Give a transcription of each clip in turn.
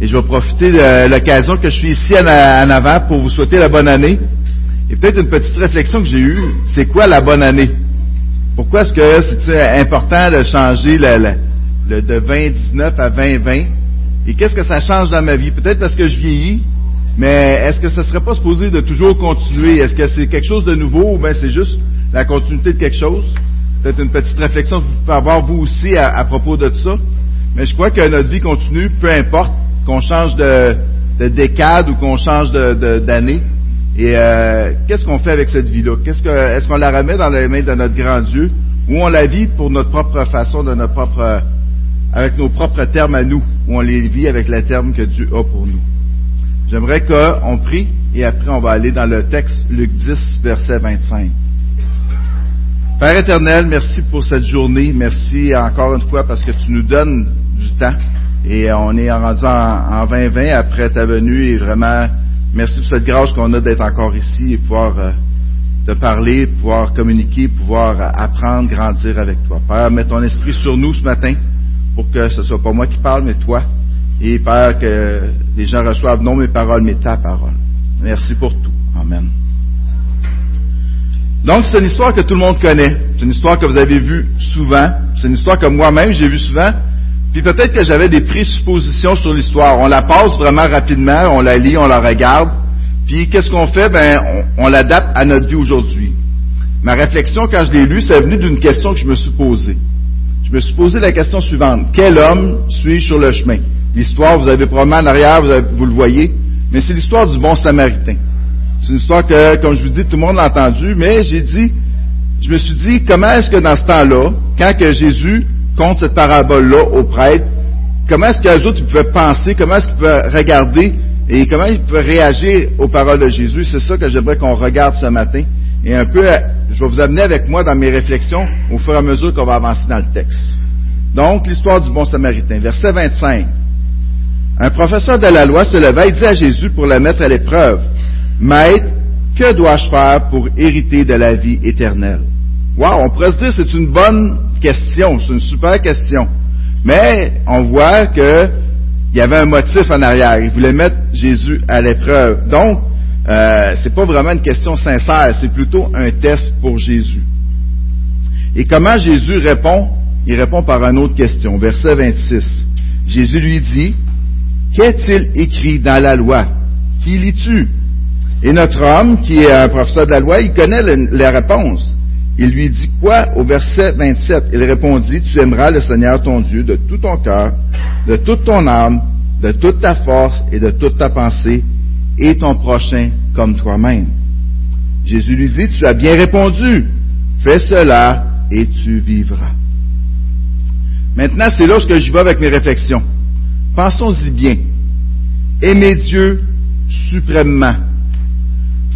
Et je vais profiter de l'occasion que je suis ici en avant pour vous souhaiter la bonne année. Et peut-être une petite réflexion que j'ai eue, c'est quoi la bonne année? Pourquoi est-ce que c'est important de changer le, de 2019 à 2020? Et qu'est-ce que ça change dans ma vie? Peut-être parce que je vieillis, mais est-ce que ça serait pas supposé de toujours continuer? Est-ce que c'est quelque chose de nouveau ou bien c'est juste la continuité de quelque chose? Peut-être une petite réflexion que vous pouvez avoir vous aussi à, propos de ça. Mais je crois que notre vie continue, peu importe qu'on change de, décade ou qu'on change d'année. Et euh, qu'est-ce qu'on fait avec cette vie-là? Qu'est-ce que, est-ce qu'on la remet dans les mains de notre grand Dieu ou on la vit pour notre propre façon, de notre propre, avec nos propres termes à nous, ou on les vit avec les termes que Dieu a pour nous? J'aimerais qu'on prie et après on va aller dans le texte Luc 10, verset 25. Père éternel, merci pour cette journée. Merci encore une fois parce que tu nous donnes du temps. Et on est rendu en, 2020 après ta venue et vraiment, merci pour cette grâce qu'on a d'être encore ici et pouvoir euh, te parler, pouvoir communiquer, pouvoir euh, apprendre, grandir avec toi. Père, mets ton esprit sur nous ce matin pour que ce soit pas moi qui parle, mais toi. Et Père, que les gens reçoivent non mes paroles, mais ta parole. Merci pour tout. Amen. Donc, c'est une histoire que tout le monde connaît. C'est une histoire que vous avez vue souvent. C'est une histoire que moi-même j'ai vue souvent. Puis peut-être que j'avais des présuppositions sur l'histoire. On la passe vraiment rapidement, on la lit, on la regarde. Puis qu'est-ce qu'on fait? Ben, on, l'adapte à notre vie aujourd'hui. Ma réflexion quand je l'ai lu, c'est venu d'une question que je me suis posée. Je me suis posé la question suivante. Quel homme suis-je sur le chemin? L'histoire, vous avez probablement en arrière, vous, vous le voyez, mais c'est l'histoire du bon samaritain. C'est une histoire que, comme je vous dis, tout le monde l'a entendu, mais j'ai dit, je me suis dit, comment est-ce que dans ce temps-là, quand que Jésus compte cette parabole-là aux prêtres, comment est-ce qu'eux autres ils pouvaient penser, comment est-ce qu'ils pouvaient regarder et comment ils pouvaient réagir aux paroles de Jésus? C'est ça que j'aimerais qu'on regarde ce matin. Et un peu, je vais vous amener avec moi dans mes réflexions au fur et à mesure qu'on va avancer dans le texte. Donc, l'histoire du bon samaritain. Verset 25. Un professeur de la loi se leva et dit à Jésus pour le mettre à l'épreuve, Maître, que dois-je faire pour hériter de la vie éternelle? Wow, on pourrait se dire c'est une bonne c'est une super question. Mais on voit qu'il y avait un motif en arrière. Il voulait mettre Jésus à l'épreuve. Donc, euh, c'est pas vraiment une question sincère, c'est plutôt un test pour Jésus. Et comment Jésus répond? Il répond par une autre question, verset 26. Jésus lui dit Qu'est-il écrit dans la loi? Qui lis-tu? Et notre homme, qui est un professeur de la loi, il connaît la réponse. Il lui dit quoi? Au verset 27 Il répondit, Tu aimeras le Seigneur ton Dieu de tout ton cœur, de toute ton âme, de toute ta force et de toute ta pensée, et ton prochain comme toi-même. Jésus lui dit, Tu as bien répondu, fais cela et tu vivras. Maintenant, c'est là que j'y vais avec mes réflexions. Pensons-y bien. Aimer Dieu suprêmement.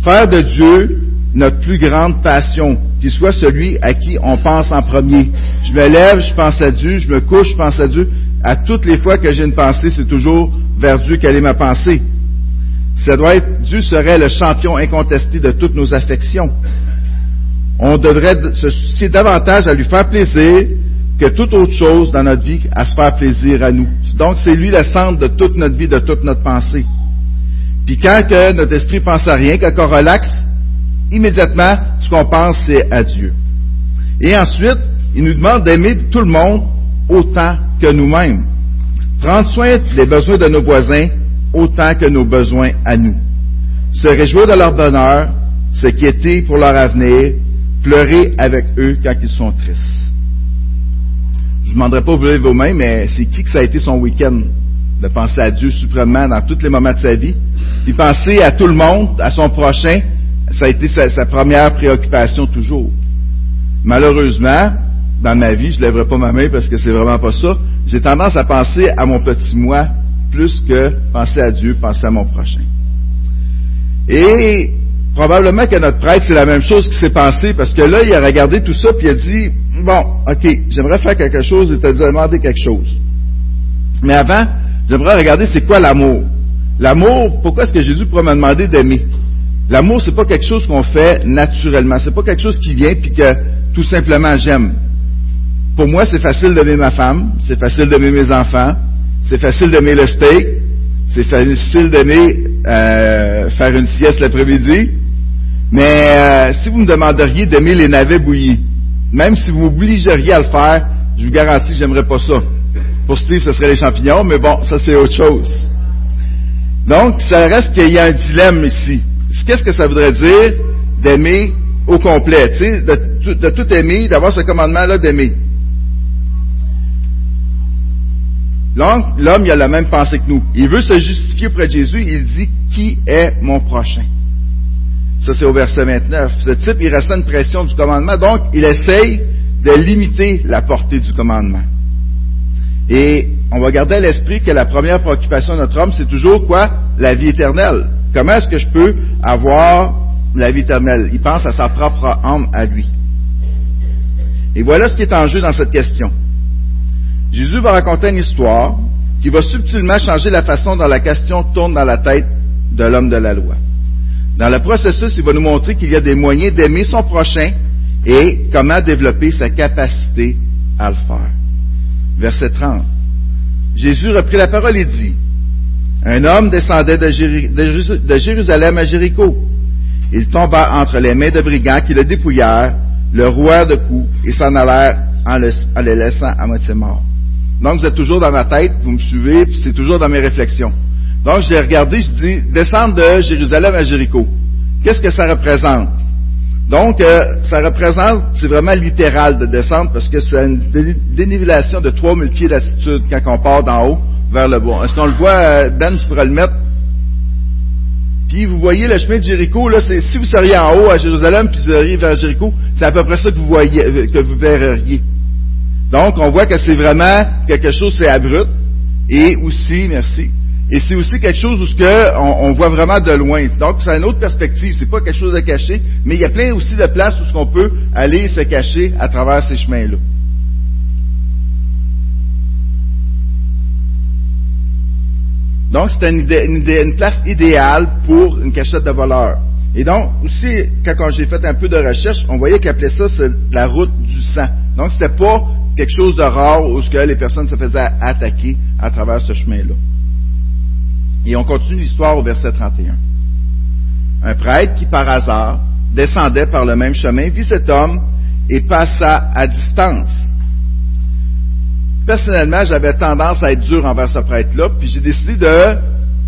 Faire de Dieu notre plus grande passion, qu'il soit celui à qui on pense en premier. Je me lève, je pense à Dieu, je me couche, je pense à Dieu. À toutes les fois que j'ai une pensée, c'est toujours vers Dieu quelle est ma pensée. Ça doit être, Dieu serait le champion incontesté de toutes nos affections. On devrait se soucier davantage à lui faire plaisir que toute autre chose dans notre vie à se faire plaisir à nous. Donc, c'est lui le centre de toute notre vie, de toute notre pensée. Puis quand notre esprit pense à rien, quand on relaxe, immédiatement, ce qu'on pense, c'est à Dieu. Et ensuite, il nous demande d'aimer tout le monde autant que nous-mêmes. Prendre soin des besoins de nos voisins autant que nos besoins à nous. Se réjouir de leur bonheur, s'inquiéter pour leur avenir, pleurer avec eux quand ils sont tristes. Je ne demanderai pas vous lever vous-même, mais c'est qui que ça a été son week-end? De penser à Dieu suprêmement dans tous les moments de sa vie, puis penser à tout le monde, à son prochain, ça a été sa, première préoccupation toujours. Malheureusement, dans ma vie, je ne lèverai pas ma main parce que c'est vraiment pas ça. J'ai tendance à penser à mon petit moi plus que penser à Dieu, penser à mon prochain. Et probablement que notre prêtre, c'est la même chose qui s'est passé parce que là, il a regardé tout ça puis il a dit, bon, ok, j'aimerais faire quelque chose et te demander quelque chose. Mais avant, j'aimerais regarder c'est quoi l'amour. L'amour, pourquoi est-ce que Jésus pourrait me demander d'aimer? L'amour, c'est pas quelque chose qu'on fait naturellement. C'est pas quelque chose qui vient puis que tout simplement j'aime. Pour moi, c'est facile d'aimer ma femme, c'est facile d'aimer mes enfants, c'est facile d'aimer le steak, c'est facile d'aimer euh, faire une sieste l'après-midi, mais euh, si vous me demanderiez d'aimer les navets bouillis, même si vous m'obligeriez à le faire, je vous garantis que j'aimerais pas ça. Pour Steve, ce serait les champignons, mais bon, ça c'est autre chose. Donc, ça reste qu'il y a un dilemme ici. Qu'est-ce que ça voudrait dire d'aimer au complet, de, de tout aimer, d'avoir ce commandement-là d'aimer. L'homme, il a la même pensée que nous. Il veut se justifier auprès de Jésus. Il dit, qui est mon prochain? Ça, c'est au verset 29. Ce type, il ressent une pression du commandement, donc il essaye de limiter la portée du commandement. Et on va garder à l'esprit que la première préoccupation de notre homme, c'est toujours quoi? La vie éternelle. Comment est-ce que je peux avoir la vie éternelle? Il pense à sa propre âme à lui. Et voilà ce qui est en jeu dans cette question. Jésus va raconter une histoire qui va subtilement changer la façon dont la question tourne dans la tête de l'homme de la loi. Dans le processus, il va nous montrer qu'il y a des moyens d'aimer son prochain et comment développer sa capacité à le faire. Verset 30. Jésus reprit la parole et dit, Un homme descendait de, Jérusalem à Jéricho. Il tomba entre les mains de brigands qui le dépouillèrent, le rouèrent de coups et s'en allèrent en le, laissant à moitié mort. Donc, vous toujours dans ma tête, vous me suivez, c'est toujours dans mes réflexions. Donc, je l'ai regardé, je dis, descendre de Jérusalem à Jéricho. Qu'est-ce que ça représente? Donc, euh, ça représente, c'est vraiment littéral de descendre parce que c'est une dénivellation de 3000 pieds d'altitude quand on part d'en haut vers le bas. Est-ce qu'on le voit, euh, Ben, je pourrais le mettre? Puis vous voyez le chemin de Jéricho, là, c'est si vous seriez en haut à Jérusalem, puis vous seriez vers Jéricho, c'est à peu près ça que vous voyez, euh, que vous verriez. Donc, on voit que c'est vraiment quelque chose, c'est abrupt, et aussi, merci, et c'est aussi quelque chose où ce on, voit vraiment de loin. Donc, c'est une autre perspective. C'est pas quelque chose de caché, mais il y a plein aussi de places où ce qu'on peut aller se cacher à travers ces chemins-là. Donc, c'est une, place idéale pour une cachette de voleurs. Et donc, aussi, quand j'ai fait un peu de recherche, on voyait qu'ils appelaient ça la route du sang. Donc, c'était pas quelque chose de rare où que les personnes se faisaient attaquer à travers ce chemin-là. Et on continue l'histoire au verset 31. Un prêtre qui, par hasard, descendait par le même chemin, vit cet homme et passa à distance. Personnellement, j'avais tendance à être dur envers ce prêtre-là, puis j'ai décidé de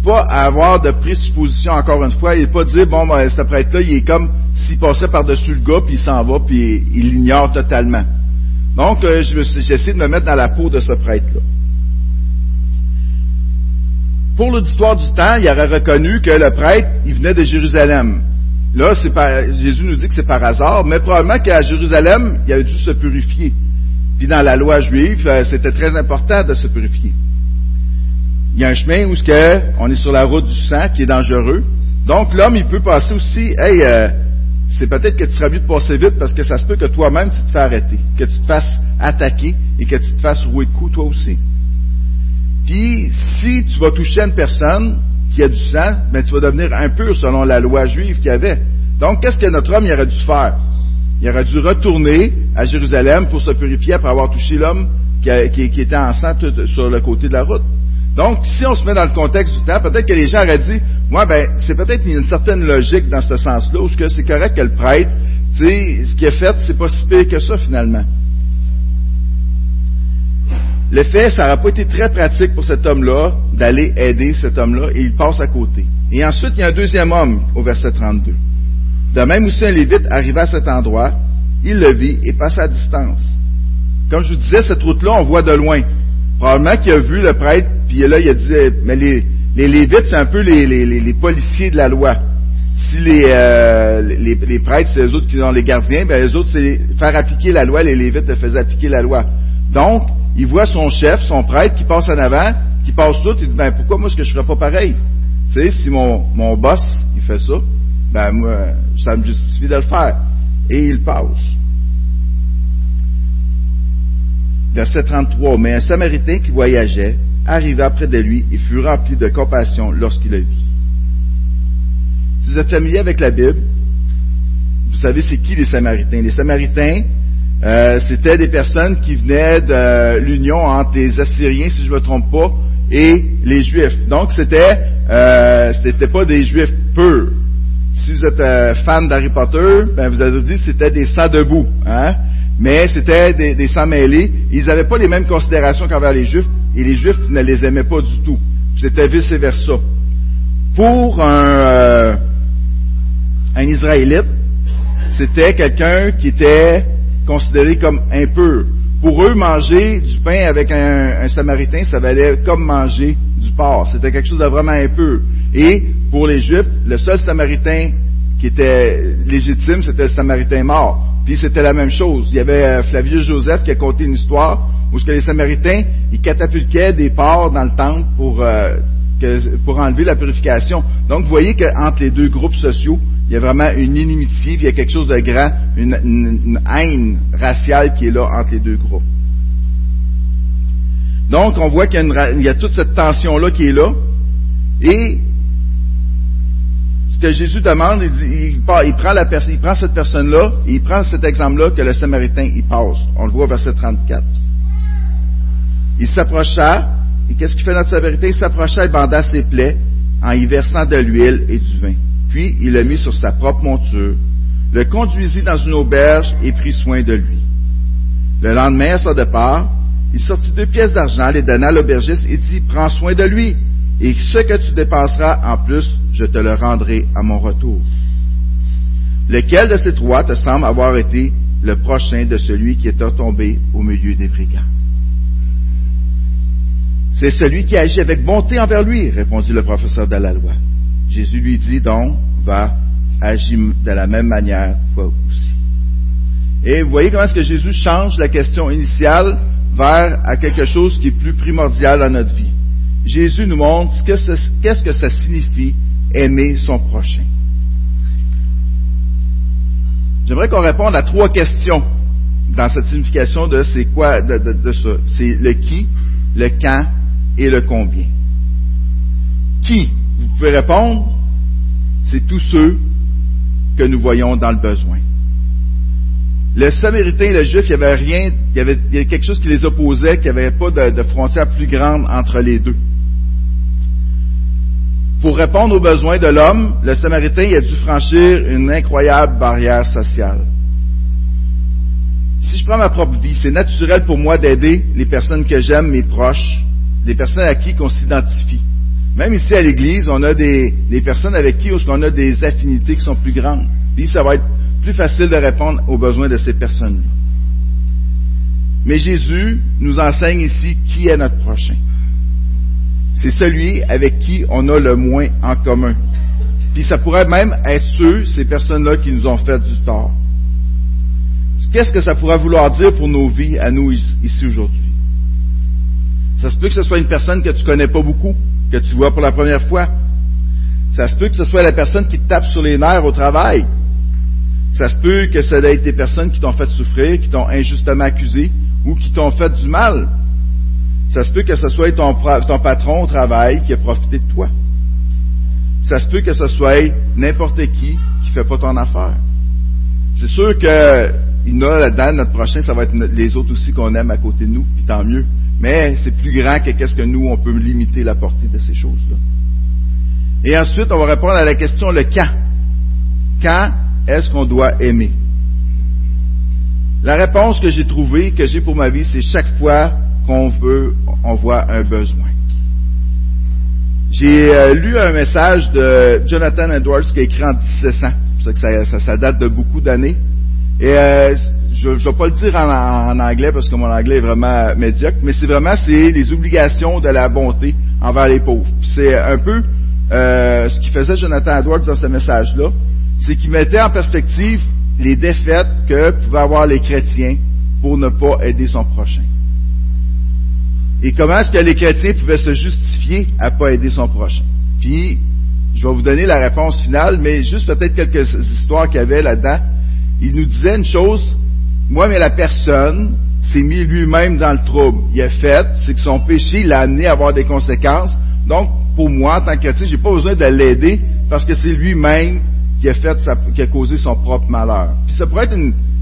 pas avoir de présupposition encore une fois, et pas dire, bon, ben, ce prêtre-là, il est comme s'il passait par-dessus le gars, puis il s'en va, puis il l'ignore totalement. Donc, euh, j'ai essayé de me mettre dans la peau de ce prêtre-là. Pour l'auditoire du temps, il aurait reconnu que le prêtre, il venait de Jérusalem. Là, Jésus nous dit que c'est par hasard, mais probablement qu'à Jérusalem, il a dû se purifier. Puis dans la loi juive, euh, c'était très important de se purifier. Il y a un chemin où on est sur la route du sang qui est dangereux. Donc l'homme, il peut passer aussi, hey, euh, c'est peut-être que tu seras mieux de passer vite parce que ça se peut que toi-même tu te fais arrêter, que tu te fasses attaquer et que tu te fasses rouer de coups toi aussi. Puis, si tu vas toucher une personne qui a du sang, ben, tu vas devenir impur selon la loi juive qu'il y avait. Donc, qu'est-ce que notre homme aurait dû faire? Il aurait dû retourner à Jérusalem pour se purifier après avoir touché l'homme qui, était en sang sur le côté de la route. Donc, si on se met dans le contexte du temps, peut-être que les gens auraient dit, moi, ben, c'est peut-être une certaine logique dans ce sens-là, où c'est correct que le prêtre, tu sais, ce qui est fait, c'est pas si pire que ça, finalement. Le fait, ça n'aurait pas été très pratique pour cet homme-là d'aller aider cet homme-là et il passe à côté. Et ensuite, il y a un deuxième homme au verset 32. De même aussi un Lévite arriva à cet endroit, il le vit et passa à distance. Comme je vous disais, cette route-là, on voit de loin. Probablement qu'il a vu le prêtre, puis là, il a dit, mais les, les Lévites, c'est un peu les, les, policiers de la loi. Si les, euh, les, prêtres, c'est eux autres qui sont les gardiens, ben eux autres, c'est faire appliquer la loi, les Lévites faisaient appliquer la loi. Donc, il voit son chef, son prêtre, qui passe en avant, qui passe tout, il dit, ben, pourquoi moi, est-ce que je ferais pas pareil? Tu sais, si mon, mon boss, il fait ça, ben, moi, ça me justifie de le faire. Et il passe. Verset 33. Mais un Samaritain qui voyageait arriva près de lui et fut rempli de compassion lorsqu'il le vit. Si vous êtes familier avec la Bible, vous savez c'est qui les Samaritains. Les Samaritains, euh, c'était des personnes qui venaient de l'union entre les Assyriens, si je ne me trompe pas, et les Juifs. Donc c'était euh, c'était pas des Juifs purs. Si vous êtes euh, fan d'Harry Potter, ben vous avez dit que c'était des sangs debout, hein? Mais c'était des, des mêlés. Ils n'avaient pas les mêmes considérations qu'envers les Juifs, et les Juifs ne les aimaient pas du tout. C'était vice versa. Pour un, euh, un Israélite, c'était quelqu'un qui était considéré comme impur. Pour eux, manger du pain avec un, samaritain, ça valait comme manger du porc. C'était quelque chose de vraiment impur. Et pour les Juifs, le seul samaritain qui était légitime, c'était le samaritain mort. Puis c'était la même chose. Il y avait euh, Flavius Joseph qui a conté une histoire où ce que les Samaritains, ils catapultaient des porcs dans le temple pour, euh, pour enlever la purification. Donc vous voyez qu'entre les deux groupes sociaux, il y a vraiment une inimitié, il y a quelque chose de grand, une, haine raciale qui est là entre les deux groupes. Donc, on voit qu'il y, a toute cette tension-là qui est là. Et que Jésus demande, il, prend, cette personne-là, et il prend cet exemple-là que le Samaritain il passe. On le voit au verset 34. Il s'approcha, et qu'est-ce qu'il fait notre Samaritain? Il s'approcha et banda ses plaies en y versant de l'huile et du vin. Puis il le mit sur sa propre monture, le conduisit dans une auberge et prit soin de lui. Le lendemain, à son départ, il sortit deux pièces d'argent, les donna à l'aubergiste et dit, prends soin de lui, et ce que tu dépenseras en plus, je te le rendrai à mon retour. Lequel de ces trois te semble avoir été le prochain de celui qui est tombé au milieu des brigands? C'est celui qui agit avec bonté envers lui, répondit le professeur de la loi. Jésus lui dit donc, va agir de la même manière toi aussi. Et vous voyez comment est-ce que Jésus change la question initiale vers à quelque chose qui est plus primordial dans notre vie. Jésus nous montre qu'est-ce que ça signifie aimer son prochain. J'aimerais qu'on réponde à trois questions dans cette signification de c'est quoi de, ça. C'est le qui, le quand et le combien. Qui vous pouvez répondre, c'est tous ceux que nous voyons dans le besoin. Le Samaritain et le Juif, il y avait rien, il y avait, quelque chose qui les opposait, qu'il n'y avait pas de frontière plus grande entre les deux. Pour répondre aux besoins de l'homme, le Samaritain a dû franchir une incroyable barrière sociale. Si je prends ma propre vie, c'est naturel pour moi d'aider les personnes que j'aime, mes proches, des personnes à qui on s'identifie. Même ici à l'Église, on a des, personnes avec qui on a des affinités qui sont plus grandes. Puis ça va être plus facile de répondre aux besoins de ces personnes-là. Mais Jésus nous enseigne ici qui est notre prochain. C'est celui avec qui on a le moins en commun. Puis ça pourrait même être ceux, ces personnes-là, qui nous ont fait du tort. Qu'est-ce que ça pourrait vouloir dire pour nos vies à nous ici aujourd'hui? Ça se peut que ce soit une personne que tu connais pas beaucoup, que tu vois pour la première fois. Ça se peut que ce soit la personne qui te tape sur les nerfs au travail. Ça se peut que ce soit des personnes qui t'ont fait souffrir, qui t'ont injustement accusé ou qui t'ont fait du mal. Ça se peut que ce soit ton, patron au travail qui a profité de toi. Ça se peut que ce soit n'importe qui qui fait pas ton affaire. C'est sûr que il y a là-dedans, notre prochain, ça va être les autres aussi qu'on aime à côté de nous, puis tant mieux. Mais c'est plus grand que qu'est-ce que nous, on peut limiter la portée de ces choses-là. Et ensuite, on va répondre à la question le quand. Quand est-ce qu'on doit aimer? La réponse que j'ai trouvée, que j'ai pour ma vie, c'est chaque fois qu'on veut, on voit un besoin. J'ai euh, lu un message de Jonathan Edwards qui a écrit en 1700. Ça, ça, date de beaucoup d'années. Et euh, je ne vais pas le dire en, anglais parce que mon anglais est vraiment médiocre, mais c'est vraiment c'est les obligations de la bonté envers les pauvres. C'est un peu euh, ce qui faisait Jonathan Edwards dans ce message-là, c'est qu'il mettait en perspective les défaites que pouvaient avoir les chrétiens pour ne pas aider son prochain. Et comment est-ce que les chrétiens pouvaient se justifier à ne pas aider son prochain? Puis, je vais vous donner la réponse finale, mais juste peut-être quelques histoires qu'il y avait là-dedans. Il nous disait une chose, moi, mais la personne s'est mis lui-même dans le trouble. Il a fait, c'est que son péché l'a amené à avoir des conséquences. Donc, pour moi, en tant que chrétien, j'ai pas besoin de l'aider parce que c'est lui-même qui a fait, qui a causé son propre malheur. Puis ça pourrait être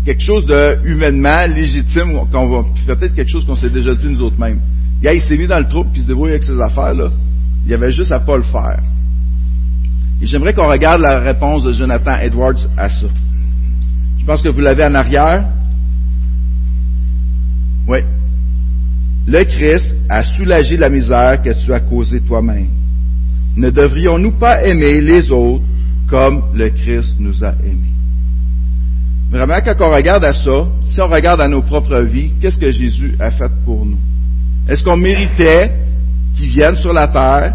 quelque chose de humainement légitime, peut-être quelque chose qu'on s'est déjà dit nous autres mêmes. Gars, il s'est mis dans le trouble puis il se débrouille avec ses affaires, là. Il y avait juste à pas le faire. Et j'aimerais qu'on regarde la réponse de Jonathan Edwards à ça. Je pense que vous l'avez en arrière. Oui. Le Christ a soulagé la misère que tu as causée toi-même. Ne devrions-nous pas aimer les autres comme le Christ nous a aimés? Vraiment, quand on regarde à ça, si on regarde à nos propres vies, qu'est-ce que Jésus a fait pour nous? Est-ce qu'on méritait qu'il vienne sur la terre,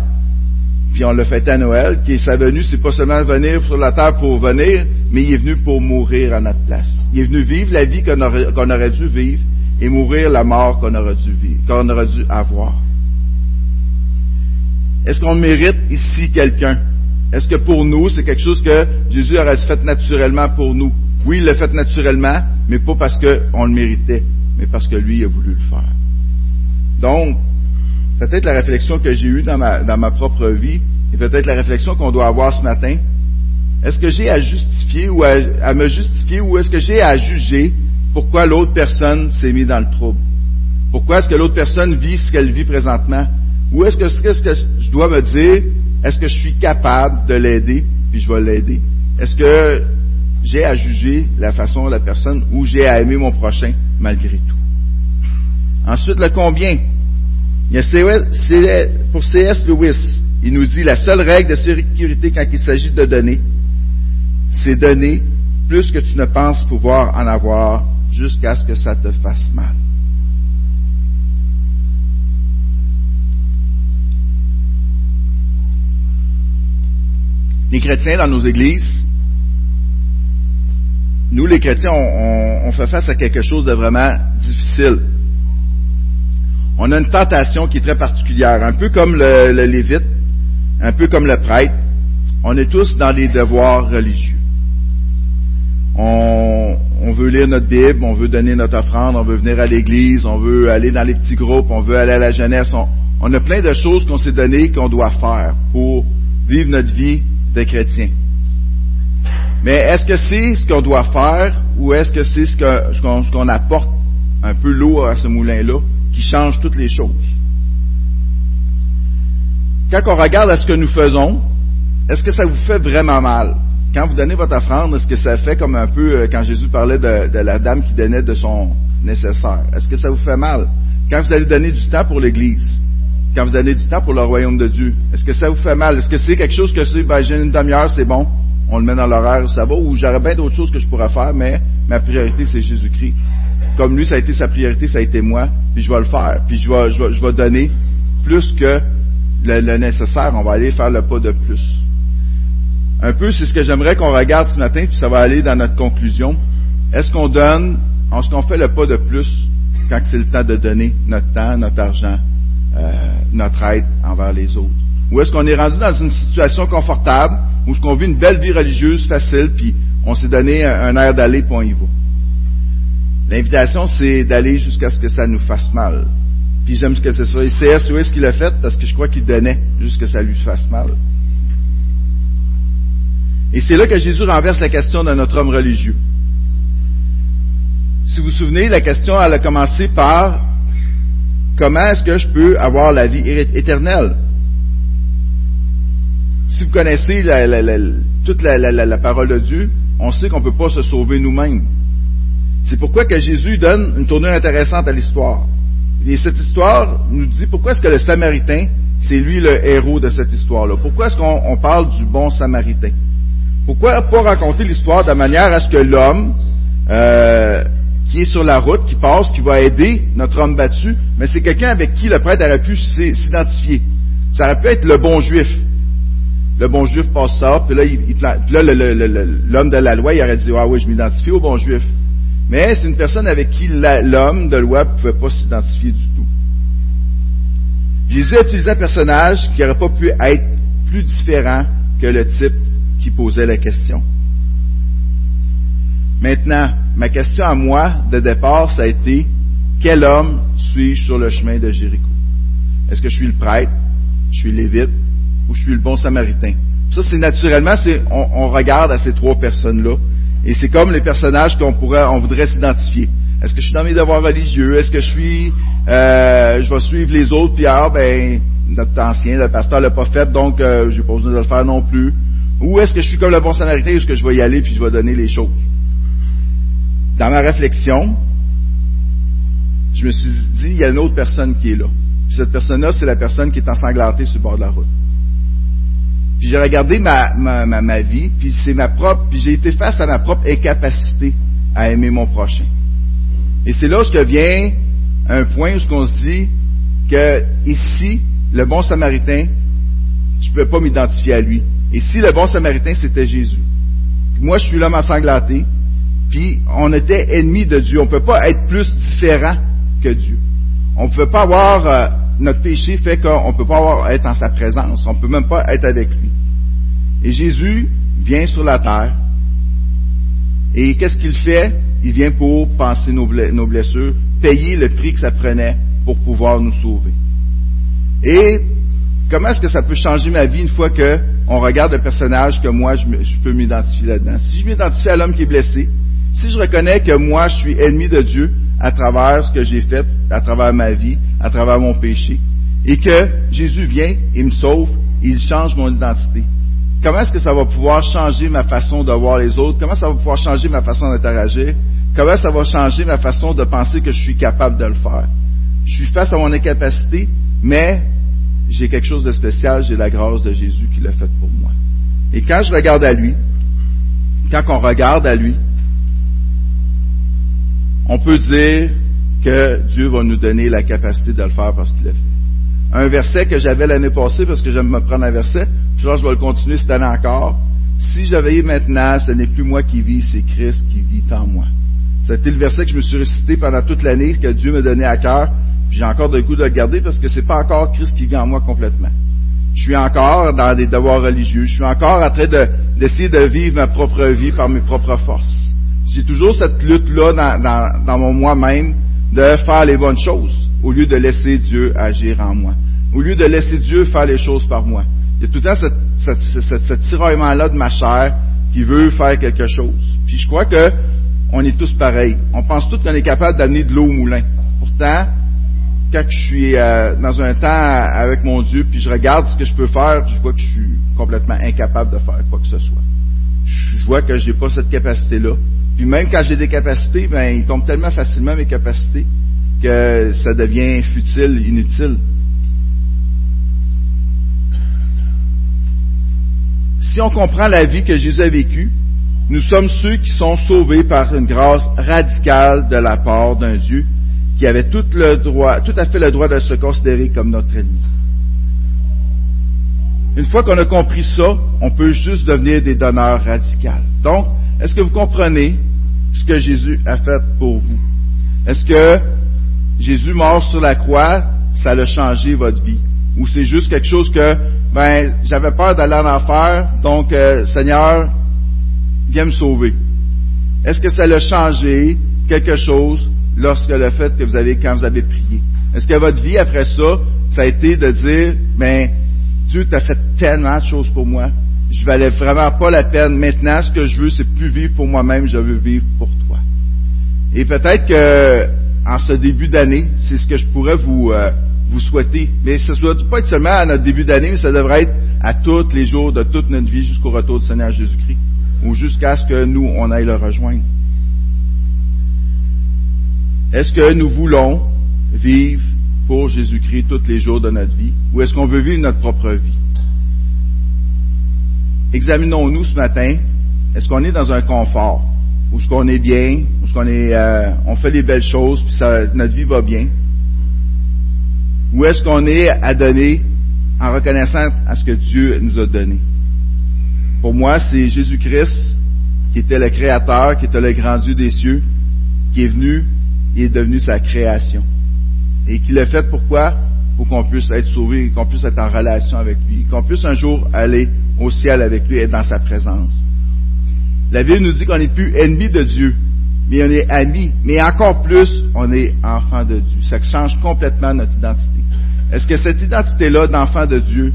puis on l'a fait à Noël, qui sa venue, c'est pas seulement venir sur la terre pour venir, mais il est venu pour mourir à notre place. Il est venu vivre la vie qu'on aurait, qu'on aurait dû vivre et mourir la mort qu'on aurait dû vivre, qu'on aurait dû avoir. Est-ce qu'on mérite ici quelqu'un? Est-ce que pour nous, c'est quelque chose que Jésus aurait fait naturellement pour nous? Oui, il l'a fait naturellement, mais pas parce qu'on le méritait, mais parce que lui a voulu le faire. Donc, peut-être la réflexion que j'ai eue dans ma, propre vie, et peut-être la réflexion qu'on doit avoir ce matin, est-ce que j'ai à justifier ou à, me justifier ou est-ce que j'ai à juger pourquoi l'autre personne s'est mise dans le trouble? Pourquoi est-ce que l'autre personne vit ce qu'elle vit présentement? Ou est-ce que, ce que je dois me dire, est-ce que je suis capable de l'aider, puis je vais l'aider? Est-ce que j'ai à juger la façon de la personne ou j'ai à aimer mon prochain malgré tout? Ensuite, le combien? Y a pour C.S. Lewis, il nous dit la seule règle de sécurité quand il s'agit de donner, c'est donner plus que tu ne penses pouvoir en avoir jusqu'à ce que ça te fasse mal. Les chrétiens dans nos églises, nous, les chrétiens, on, fait face à quelque chose de vraiment difficile. On a une tentation qui est très particulière, un peu comme le, lévite, un peu comme le prêtre. On est tous dans des devoirs religieux. On, veut lire notre Bible, on veut donner notre offrande, on veut venir à l'église, on veut aller dans les petits groupes, on veut aller à la jeunesse. On, on a plein de choses qu'on s'est données qu'on doit faire pour vivre notre vie de chrétien. Mais est-ce que c'est ce qu'on doit faire ou est-ce que c'est ce qu'on apporte un peu l'eau à ce moulin-là? Qui change toutes les choses? Quand on regarde à ce que nous faisons, est-ce que ça vous fait vraiment mal? Quand vous donnez votre offrande, est-ce que ça fait comme un peu euh, quand Jésus parlait de, de la dame qui donnait de son nécessaire? Est-ce que ça vous fait mal? Quand vous allez donner du temps pour l'Église, quand vous donnez du temps pour le royaume de Dieu, est-ce que ça vous fait mal? Est-ce que c'est quelque chose que c'est, ben, j'ai une demi-heure, c'est bon? on le met dans l'horaire, ça va, ou j'aurais bien d'autres choses que je pourrais faire, mais ma priorité, c'est Jésus-Christ. Comme lui, ça a été sa priorité, ça a été moi, puis je vais le faire, puis je vais, je vais, donner plus que le, nécessaire, on va aller faire le pas de plus. Un peu, c'est ce que j'aimerais qu'on regarde ce matin, puis ça va aller dans notre conclusion. Est-ce qu'on donne, est-ce qu'on fait le pas de plus quand c'est le temps de donner notre temps, notre argent, euh, notre aide envers les autres? Ou est-ce qu'on est rendu dans une situation confortable, où est-ce qu'on vit une belle vie religieuse facile, puis on s'est donné un air d'aller, puis on y va? L'invitation, c'est d'aller jusqu'à ce que ça nous fasse mal. Puis j'aime ce que c'est ça. Et c'est ce qu'il a fait, parce que je crois qu'il donnait jusqu'à ce que ça lui fasse mal. Et c'est là que Jésus renverse la question de notre homme religieux. Si vous vous souvenez, la question, elle a commencé par comment est-ce que je peux avoir la vie éternelle? si vous connaissez toute la, parole de Dieu, on sait qu'on ne peut pas se sauver nous-mêmes. C'est pourquoi que Jésus donne une tournure intéressante à l'histoire. Et cette histoire nous dit pourquoi est-ce que le Samaritain, c'est lui le héros de cette histoire-là? Pourquoi est-ce qu'on parle du bon Samaritain? Pourquoi pas raconter l'histoire de manière à ce que l'homme euh, qui est sur la route, qui passe, qui va aider notre homme battu, mais c'est quelqu'un avec qui le prêtre aurait pu s'identifier. Ça aurait pu être le bon juif, le bon juif passe ça, puis là, l'homme de la loi, il aurait dit, ah oui, je m'identifie au bon juif. Mais c'est une personne avec qui l'homme de loi ne pouvait pas s'identifier du tout. Jésus a utilisé un personnage qui n'aurait pas pu être plus différent que le type qui posait la question. Maintenant, ma question à moi de départ, ça a été, quel homme suis-je sur le chemin de Jéricho? Est-ce que je suis le prêtre? Je suis lévite? ou je suis le bon samaritain? Ça, c'est naturellement, c'est, on, regarde à ces trois personnes-là, et c'est comme les personnages qu'on pourrait, on voudrait s'identifier. Est-ce que je suis dans mes devoirs religieux? Est-ce que je suis euh, je vais suivre les autres, puis ah, ben, notre ancien, le pasteur l'a pas fait, donc euh, je n'ai pas besoin de le faire non plus. Ou est-ce que je suis comme le bon samaritain, est-ce que je vais y aller, puis je vais donner les choses? Dans ma réflexion, je me suis dit, il y a une autre personne qui est là. Puis cette personne-là, c'est la personne qui est ensanglantée sur le bord de la route. Puis j'ai regardé ma, ma, ma, vie, puis c'est ma propre, puis j'ai été face à ma propre incapacité à aimer mon prochain. Et c'est là où je vient un point où on se dit que ici, le bon samaritain, je ne peux pas m'identifier à lui. Et si le bon samaritain, c'était Jésus? Moi, je suis l'homme ensanglanté, puis on était ennemis de Dieu. On ne peut pas être plus différent que Dieu. On ne peut pas avoir, euh, notre péché fait qu'on ne peut pas être en sa présence. On ne peut même pas être avec lui. Et Jésus vient sur la terre. Et qu'est-ce qu'il fait? Il vient pour penser nos blessures, payer le prix que ça prenait pour pouvoir nous sauver. Et comment est-ce que ça peut changer ma vie une fois que on regarde le personnage que moi je, peux m'identifier là-dedans? Si je m'identifie à l'homme qui est blessé, si je reconnais que moi je suis ennemi de Dieu à travers ce que j'ai fait, à travers ma vie, à travers mon péché, et que Jésus vient, il me sauve, il change mon identité. Comment est-ce que ça va pouvoir changer ma façon de voir les autres? Comment ça va pouvoir changer ma façon d'interagir? Comment ça va changer ma façon de penser que je suis capable de le faire? Je suis face à mon incapacité, mais j'ai quelque chose de spécial, j'ai la grâce de Jésus qui l'a fait pour moi. Et quand je regarde à lui, quand on regarde à lui, on peut dire que Dieu va nous donner la capacité de le faire parce qu'il l'a fait. Un verset que j'avais l'année passée, parce que j'aime me prendre un verset, puis là je vais le continuer cette année encore. Si j'avais maintenant, ce n'est plus moi qui vis, c'est Christ qui vit en moi. C'était le verset que je me suis récité pendant toute l'année, que Dieu me donnait à cœur. J'ai encore le goût de le garder parce que c'est pas encore Christ qui vit en moi complètement. Je suis encore dans des devoirs religieux. Je suis encore en train d'essayer de, vivre ma propre vie par mes propres forces. J'ai toujours cette lutte-là dans, mon moi-même de faire les bonnes choses au lieu de laisser Dieu agir en moi. Au lieu de laisser Dieu faire les choses par moi. Il y a tout le temps ce tiraillement-là de ma chair qui veut faire quelque chose. Puis je crois que on est tous pareils. On pense tous qu'on est capable d'amener de l'eau au moulin. Pourtant, quand je suis euh, dans un temps avec mon Dieu, puis je regarde ce que je peux faire, je vois que je suis complètement incapable de faire quoi que ce soit. Je vois que j'ai pas cette capacité-là. Puis même quand j'ai des capacités, ben, ils tombent tellement facilement mes capacités que ça devient futile, inutile. Si on comprend la vie que Jésus a vécue, nous sommes ceux qui sont sauvés par une grâce radicale de la part d'un Dieu qui avait tout, le droit, tout à fait le droit de se considérer comme notre ennemi. Une fois qu'on a compris ça, on peut juste devenir des donneurs radicaux. Donc, est-ce que vous comprenez ce que Jésus a fait pour vous? Est-ce que Jésus mort sur la croix, ça a changé votre vie? Ou c'est juste quelque chose que, ben, j'avais peur d'aller en enfer, donc, euh, Seigneur, viens me sauver. Est-ce que ça l'a changé quelque chose lorsque le fait que vous avez, quand vous avez prié? Est-ce que votre vie après ça, ça a été de dire, ben, Dieu t'a fait tellement de choses pour moi, je valais vraiment pas la peine. Maintenant, ce que je veux, c'est plus vivre pour moi-même, je veux vivre pour toi. Et peut-être que, en ce début d'année, c'est ce que je pourrais vous, euh, vous souhaiter. Mais ce ne doit pas être seulement à notre début d'année, mais ça devrait être à tous les jours de toute notre vie jusqu'au retour du Seigneur Jésus-Christ ou jusqu'à ce que nous, on aille le rejoindre. Est-ce que nous voulons vivre pour Jésus-Christ tous les jours de notre vie ou est-ce qu'on veut vivre notre propre vie? Examinons-nous ce matin. Est-ce qu'on est dans un confort? Ou est-ce qu'on est bien? Ou est-ce qu'on euh, on fait les belles choses puis notre vie va bien? Ou est-ce qu'on est à donner en reconnaissant à ce que Dieu nous a donné? Pour moi, c'est Jésus-Christ qui était le Créateur, qui était le grand Dieu des cieux, qui est venu et est devenu sa création. Et qui l'a fait pourquoi? Pour qu'on puisse être sauvé, qu'on puisse être en relation avec lui, qu'on puisse un jour aller au ciel avec lui être dans sa présence. La Bible nous dit qu'on n'est plus ennemi de Dieu, mais on est ami, mais encore plus, on est enfant de Dieu. Ça change complètement notre identité. Est-ce que cette identité-là d'enfant de Dieu,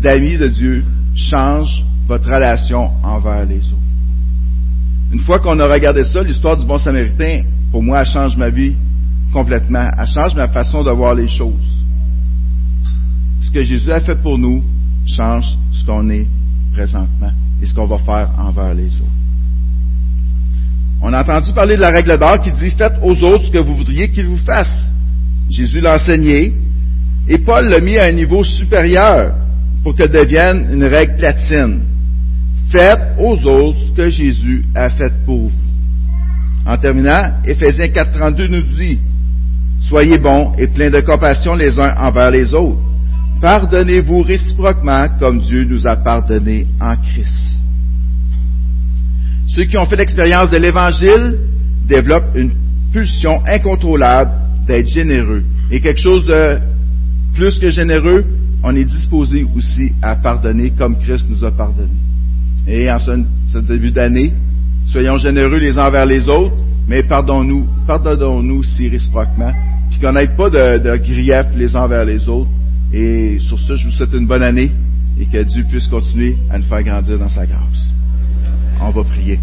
d'ami de Dieu, change votre relation envers les autres? Une fois qu'on a regardé ça, l'histoire du bon samaritain, pour moi, elle change ma vie complètement. Elle change ma façon de voir les choses. Ce que Jésus a fait pour nous change ce qu'on est présentement et ce qu'on va faire envers les autres. On a entendu parler de la règle d'or qui dit faites aux autres ce que vous voudriez qu'ils vous fassent. Jésus l'a enseigné et Paul l'a mis à un niveau supérieur pour que devienne une règle platine. Faites aux autres ce que Jésus a fait pour vous. En terminant, Éphésiens 4.32 nous dit, Soyez bons et pleins de compassion les uns envers les autres. Pardonnez-vous réciproquement comme Dieu nous a pardonné en Christ. Ceux qui ont fait l'expérience de l'Évangile développent une pulsion incontrôlable d'être généreux. Et quelque chose de plus que généreux, on est disposé aussi à pardonner comme Christ nous a pardonné. Et en ce, début d'année, soyons généreux les uns envers les autres, mais pardonnons-nous, pardonnons-nous si réciproquement, puis qu'on n'ait pas de, de grief les uns envers les autres. Et sur ce, je vous souhaite une bonne année et que Dieu puisse continuer à nous faire grandir dans sa grâce. On va prier.